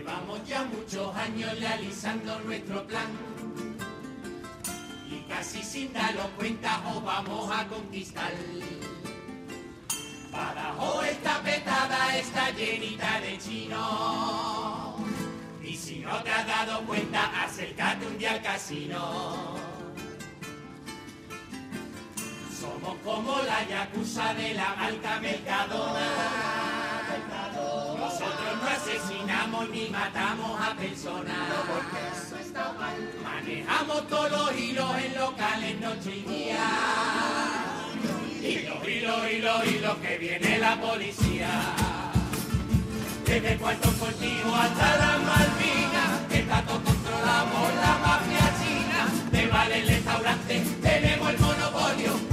Llevamos ya muchos años realizando nuestro plan. Y casi sin darlo cuenta os vamos a conquistar. Badajoz está petada, está llenita de chinos. Y si no te has dado cuenta, acércate un día al casino. Somos como la yakuza de la alta Mercadona. Asesinamos ni matamos a personas. Manejamos todos los hilos en locales noche y día. Hilo, hilo, hilo, hilo, que viene la policía. Desde Puerto Cortijo hasta la Malvinas, está todo controlado por la mafia china. De vale el restaurante, tenemos el monopolio,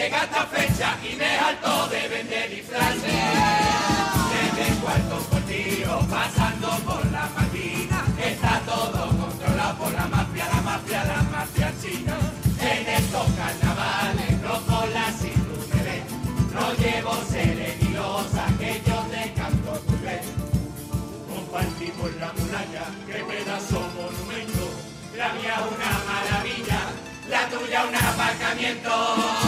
llega esta fecha y me harto de vender disfraces. Desde el cuarto cortillo pasando por la Malvina, está todo controlado por la mafia, la mafia, la mafia china. En estos carnavales, rojo la si tú me ves, no llevo serenilosa que yo te canto tu vez. Compartimos la muralla, qué pedazo monumento, la mía una maravilla, la tuya un aparcamiento.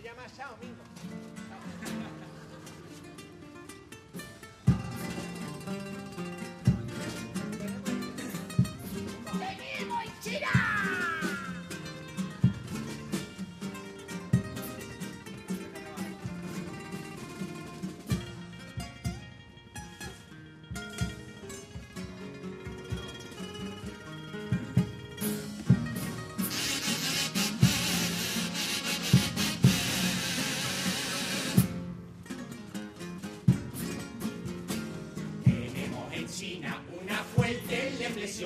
Se llama Sao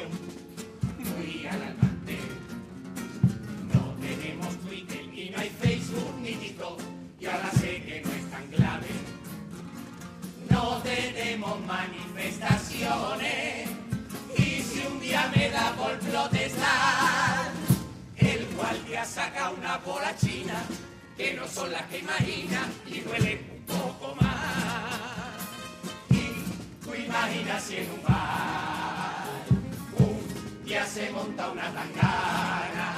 muy alarmante. No tenemos Twitter y no hay Facebook ni TikTok, y ahora sé que no es tan clave. No tenemos manifestaciones, y si un día me da por protestar, el cual día saca una bola china, que no son las que imagina y duele un poco más. Y tú imaginas si en tangana.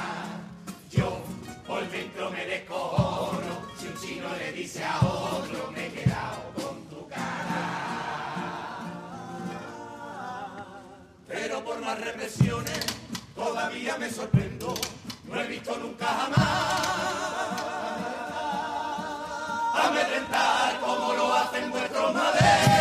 Yo por dentro me descojono si un chino le dice a otro me he quedado con tu cara. Pero por más represiones todavía me sorprendo, no he visto nunca jamás amedrentar como lo hacen vuestros maderos.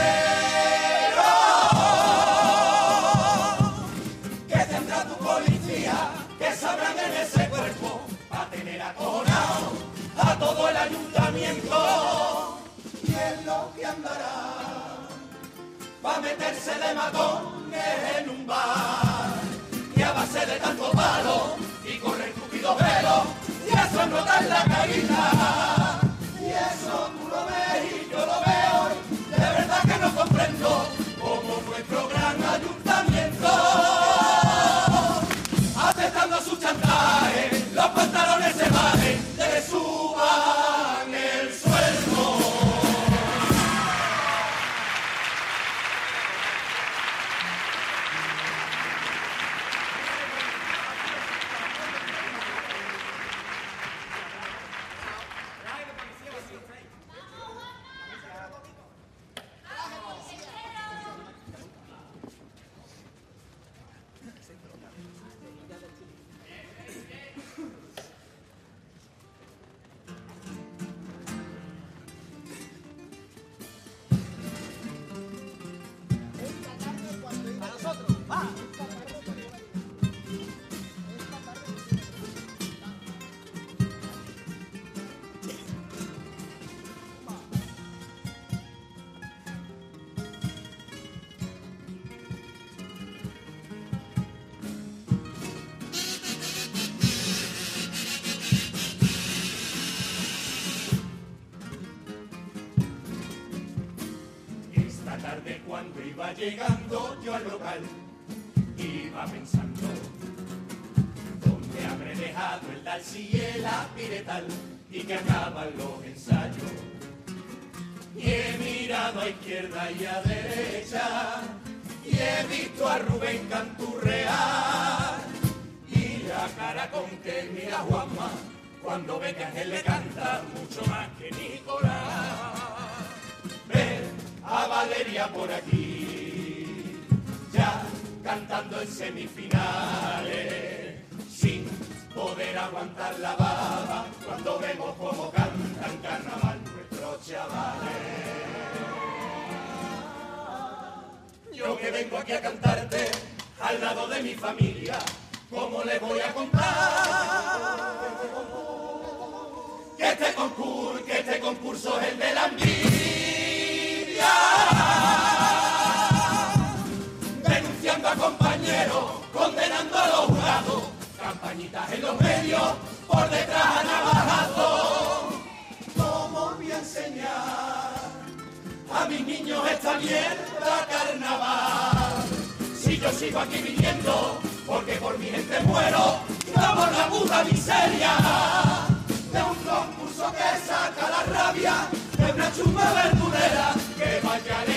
Ayuntamiento. Y es lo que andará, va a meterse de matones en un bar. Y a base de tanto palo y correr tupido pelo, y eso nota en la carita. Llegando yo al local, iba pensando dónde habré dejado el dalsi y el apiretal y que acaban los ensayos. Y he mirado a izquierda y a derecha y he visto a Rubén Canturrear. Y la cara con que mira Juanma cuando ve que Ángel le canta mucho más que Nicolás. Ver a Valeria por aquí, cantando en semifinales, sin poder aguantar la baba, cuando vemos cómo cantan carnaval nuestros chavales. Yo que vengo aquí a cantarte al lado de mi familia, ¿cómo les voy a contar? Que este concurso, este concurso es el de la envidia. Compañeros, condenando a los jurados, campañitas en los medios, por detrás a navajazo. ¿Cómo voy a enseñar a mis niños esta mierda carnaval? Si yo sigo aquí viniendo, porque por mi gente muero, no por la puta miseria de un concurso que saca la rabia de una chumba verdurera que vaya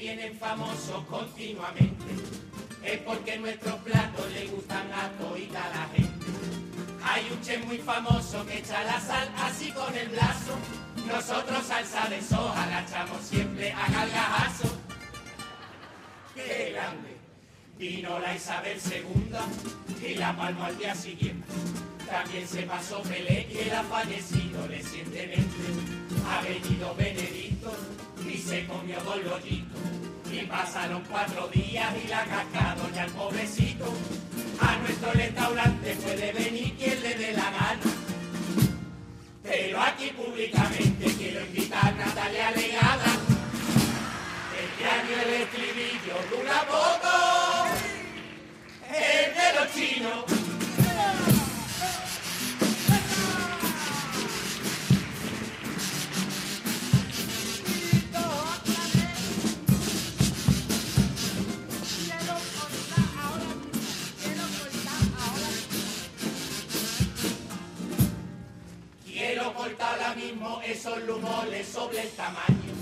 vienen famosos continuamente, es porque nuestros platos le gustan a toda la gente. Hay un chef muy famoso que echa la sal así con el brazo. Nosotros salsa de soja la echamos siempre a galgajazo. ¡Qué grande! Vino la Isabel II y la palmó al día siguiente. También se pasó Pelé y él ha fallecido recientemente. Ha venido Benedicto y se comió dos rollitos. Y pasaron cuatro días y la cascado ya el pobrecito. A nuestro restaurante puede venir quien le dé la gana. Pero aquí públicamente quiero invitar a Natalia Legada. Este año el estribillo dura poco. El de los chinos. Mismo esos lumores sobre el tamaño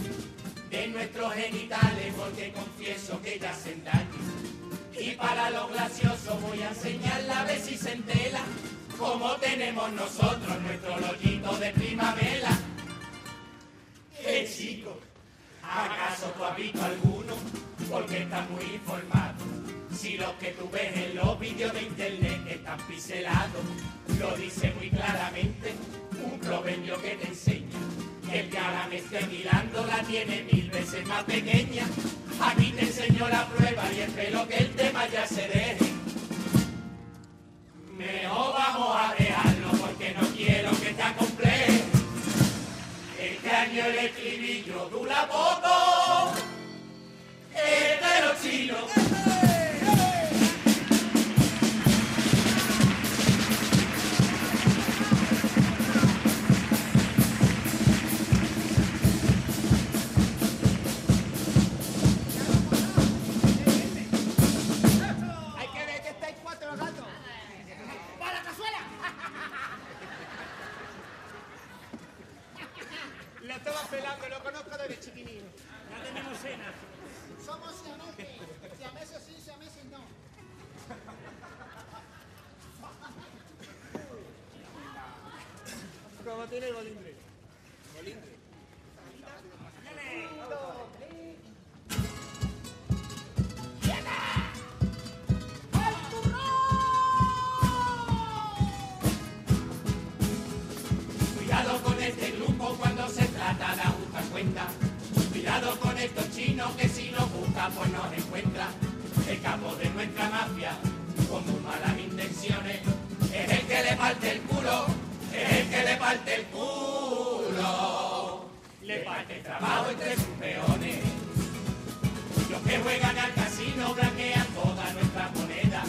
de nuestros genitales porque confieso que ya hacen daño. Y para los graciosos voy a enseñarle a ver si se como tenemos nosotros nuestro lollito de primavera. ¡Qué chico! ¿Acaso tú has alguno? Porque estás muy informado. Si los que tú ves en los vídeos de internet están piselados, lo dice muy claramente un proverbio que te enseña. El que ahora me esté mirando la tiene mil veces más pequeña. Aquí te enseño la prueba y espero que el tema ya se deje. Mejor vamos a dejarlo porque no quiero que te acomplejes. Este año el estribillo dura poco. El de los chinos. Tiene Golindre. Golindre. El trabajo entre sus peones. Los que juegan al casino blanquean toda nuestra moneda.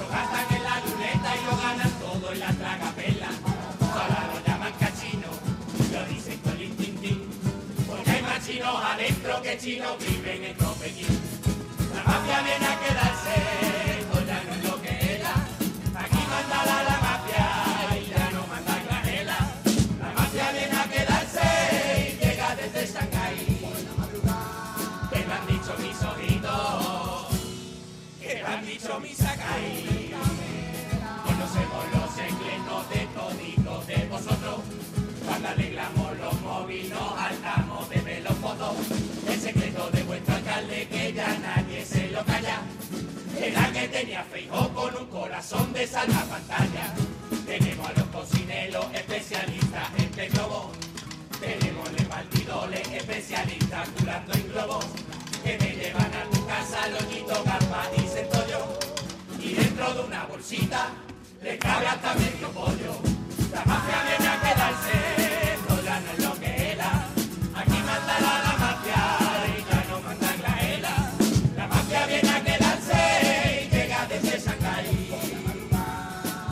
Lo gastan en la ruleta y lo ganan todo en la tragapela. Ahora lo llaman cachino, lo dicen con el tintín. Porque hay más chinos adentro que chinos viven en Pekín. La mafia viene a quedarse, que me han dicho mis Sakai. Conocemos los secretos de toditos de vosotros. Cuando arreglamos los móviles nos hartamos de ver los fotos. El secreto de vuestro alcalde que ya nadie se lo calla. Era que tenía Feijó con un corazón de salva pantalla. Bolsita le cabe hasta medio pollo. La mafia viene a quedarse, esto ya no es lo que era. Aquí manda la, la mafia y ya no manda la ELA. La mafia viene a quedarse y llega desde Shanghái.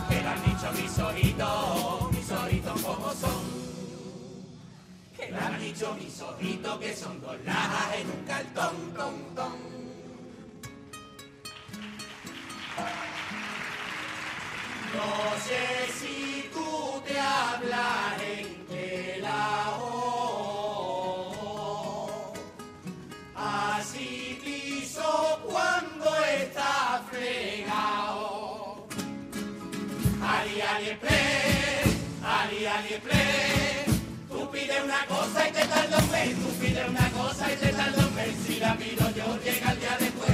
Que lo han dicho mis ojitos, mis ojitos como son. Que lo han dicho mis ojitos que son dos lajas en un cartón, ton, ton. No sé si tú te hablas en la Así piso cuando está fregado. Ali, ali, AliExpress. Tú pides una cosa y te tarda un mes, tú pides una cosa y te tarda un mes. Si la pido yo, llega el día después.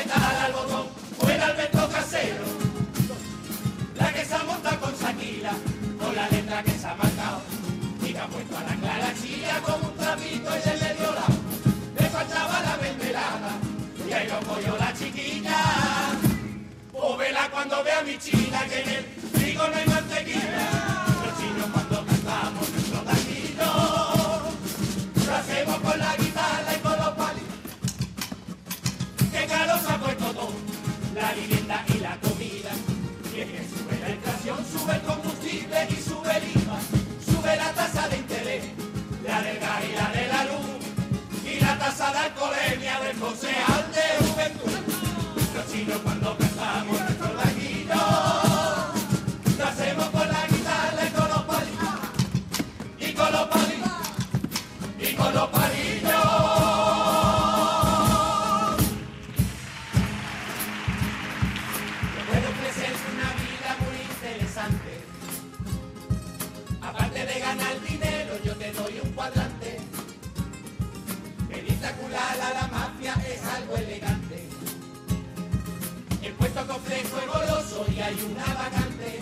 y ahí lo cogió la chiquilla. O vela cuando vea mi china que en el trigo no hay mantequilla. Los chinos cuando cantamos nuestro taquillo, lo hacemos con la guitarra y con los palitos. Que caro se ha todo, la vivienda y la comida. Y es que sube la inflación, sube el combustible y sube el IVA, sube la tasa de tasa de alcoholemia del concejal de juventud. Chinos cuando cantamos nuestro taquillo, lo hacemos con la guitarra y con los palitos, y con los palitos, y con los palillos. Espectacular a la mafia es algo elegante. El puesto ofrezco es goloso y hay una vacante.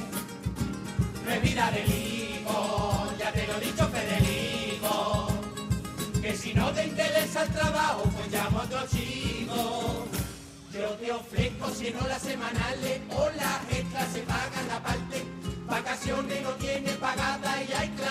No es vida de hijo, ya te lo he dicho Federico. Que si no te interesa el trabajo, pues llamo a otro chico. Yo te ofrezco 100 horas semanales o las extras se pagan aparte. Vacaciones no tiene pagada y hay trabajo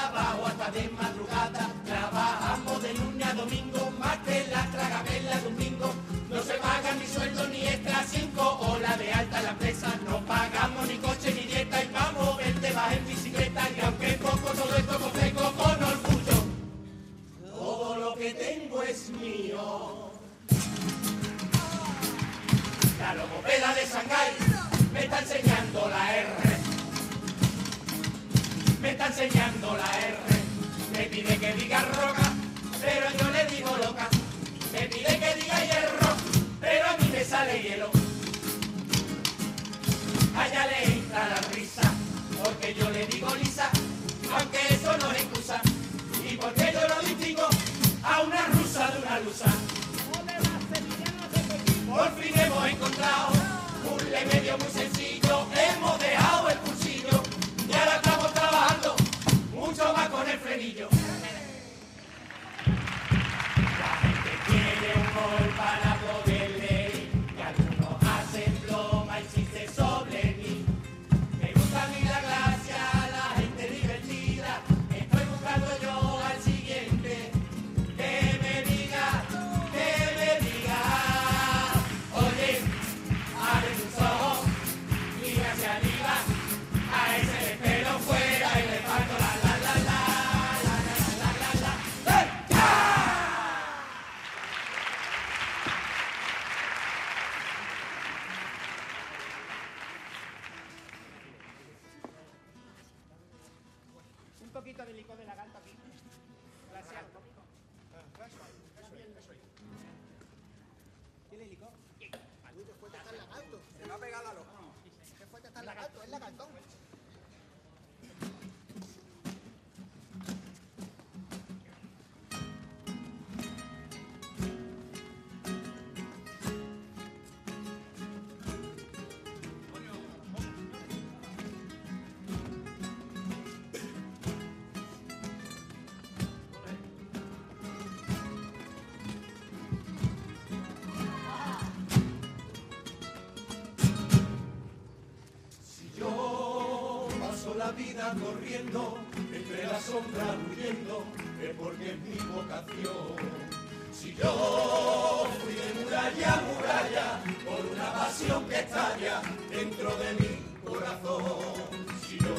le digo lisa, corriendo, entre la sombra huyendo, es porque es mi vocación. Si yo fui de muralla a muralla, por una pasión que estalla dentro de mi corazón. Si yo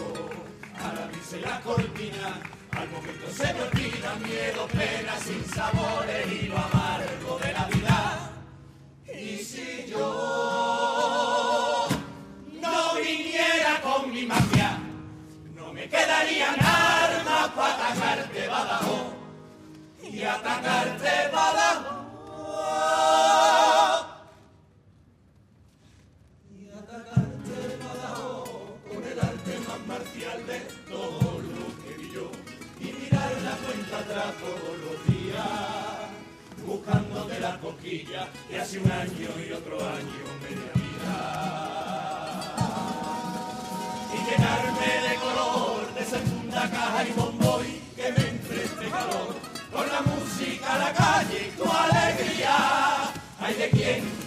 al abrirse la cortina, Al momento se me olvida miedo, pena, sin sabores y lo amargo y llenarme de color de segunda caja y King.